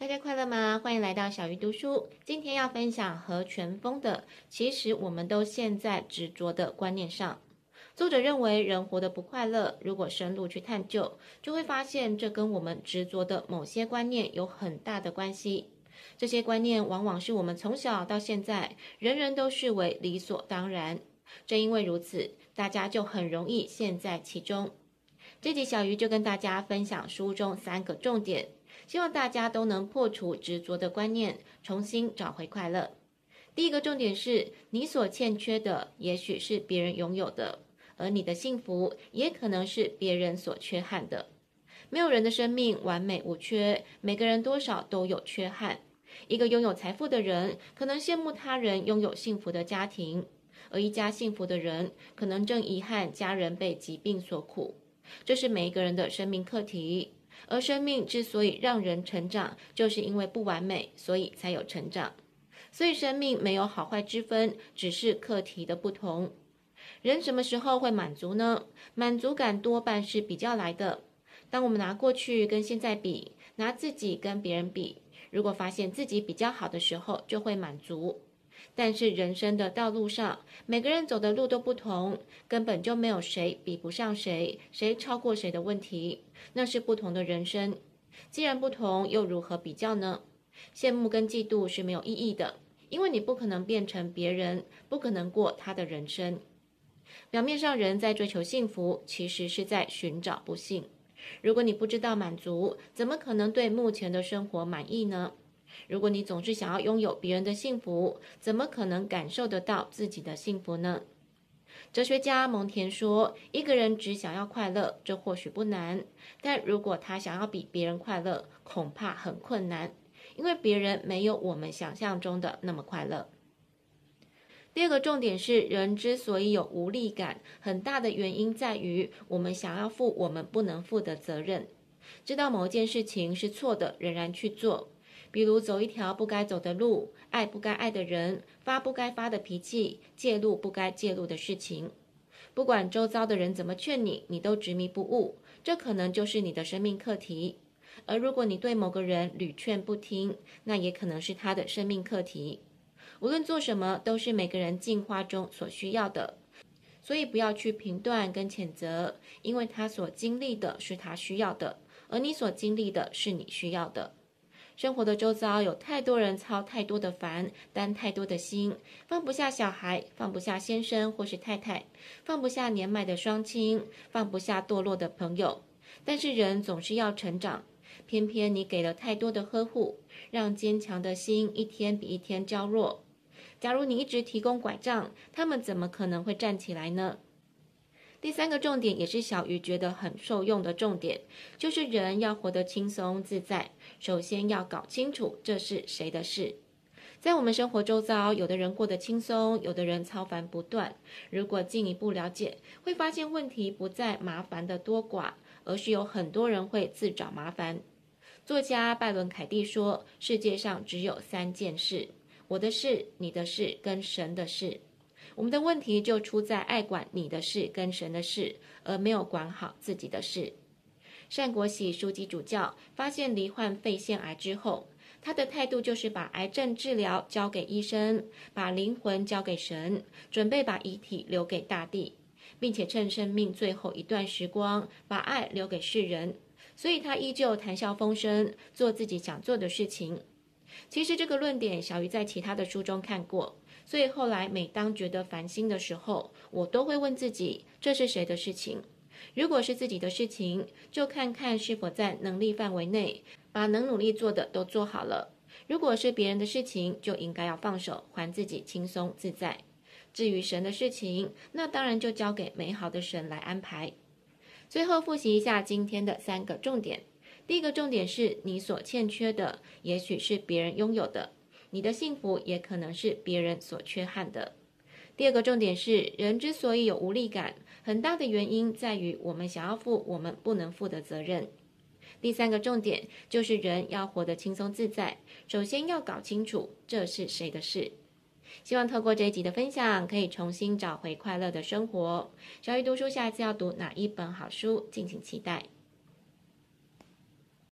大家快乐吗？欢迎来到小鱼读书。今天要分享何全峰的《其实我们都陷在执着的观念上》。作者认为，人活得不快乐，如果深入去探究，就会发现这跟我们执着的某些观念有很大的关系。这些观念往往是我们从小到现在，人人都视为理所当然。正因为如此，大家就很容易陷在其中。这集小鱼就跟大家分享书中三个重点。希望大家都能破除执着的观念，重新找回快乐。第一个重点是，你所欠缺的，也许是别人拥有的，而你的幸福，也可能是别人所缺憾的。没有人的生命完美无缺，每个人多少都有缺憾。一个拥有财富的人，可能羡慕他人拥有幸福的家庭，而一家幸福的人，可能正遗憾家人被疾病所苦。这是每一个人的生命课题。而生命之所以让人成长，就是因为不完美，所以才有成长。所以生命没有好坏之分，只是课题的不同。人什么时候会满足呢？满足感多半是比较来的。当我们拿过去跟现在比，拿自己跟别人比，如果发现自己比较好的时候，就会满足。但是人生的道路上，每个人走的路都不同，根本就没有谁比不上谁，谁超过谁的问题。那是不同的人生。既然不同，又如何比较呢？羡慕跟嫉妒是没有意义的，因为你不可能变成别人，不可能过他的人生。表面上人在追求幸福，其实是在寻找不幸。如果你不知道满足，怎么可能对目前的生活满意呢？如果你总是想要拥有别人的幸福，怎么可能感受得到自己的幸福呢？哲学家蒙田说：“一个人只想要快乐，这或许不难；但如果他想要比别人快乐，恐怕很困难，因为别人没有我们想象中的那么快乐。”第二个重点是，人之所以有无力感，很大的原因在于我们想要负我们不能负的责任，知道某件事情是错的，仍然去做。比如走一条不该走的路，爱不该爱的人，发不该发的脾气，介入不该介入的事情。不管周遭的人怎么劝你，你都执迷不悟，这可能就是你的生命课题。而如果你对某个人屡劝不听，那也可能是他的生命课题。无论做什么，都是每个人进化中所需要的，所以不要去评断跟谴责，因为他所经历的是他需要的，而你所经历的是你需要的。生活的周遭有太多人操太多的烦，担太多的心，放不下小孩，放不下先生或是太太，放不下年迈的双亲，放不下堕落的朋友。但是人总是要成长，偏偏你给了太多的呵护，让坚强的心一天比一天娇弱。假如你一直提供拐杖，他们怎么可能会站起来呢？第三个重点也是小鱼觉得很受用的重点，就是人要活得轻松自在，首先要搞清楚这是谁的事。在我们生活周遭，有的人过得轻松，有的人操烦不断。如果进一步了解，会发现问题不在麻烦的多寡，而是有很多人会自找麻烦。作家拜伦·凯蒂说：“世界上只有三件事：我的事、你的事跟神的事。”我们的问题就出在爱管你的事跟神的事，而没有管好自己的事。善国喜书记主教发现罹患肺腺癌之后，他的态度就是把癌症治疗交给医生，把灵魂交给神，准备把遗体留给大地，并且趁生命最后一段时光，把爱留给世人。所以他依旧谈笑风生，做自己想做的事情。其实这个论点，小鱼在其他的书中看过。所以后来，每当觉得烦心的时候，我都会问自己：这是谁的事情？如果是自己的事情，就看看是否在能力范围内，把能努力做的都做好了；如果是别人的事情，就应该要放手，还自己轻松自在。至于神的事情，那当然就交给美好的神来安排。最后复习一下今天的三个重点：第一个重点是你所欠缺的，也许是别人拥有的。你的幸福也可能是别人所缺憾的。第二个重点是，人之所以有无力感，很大的原因在于我们想要负我们不能负的责任。第三个重点就是，人要活得轻松自在，首先要搞清楚这是谁的事。希望透过这一集的分享，可以重新找回快乐的生活。小鱼读书，下一次要读哪一本好书，敬请期待。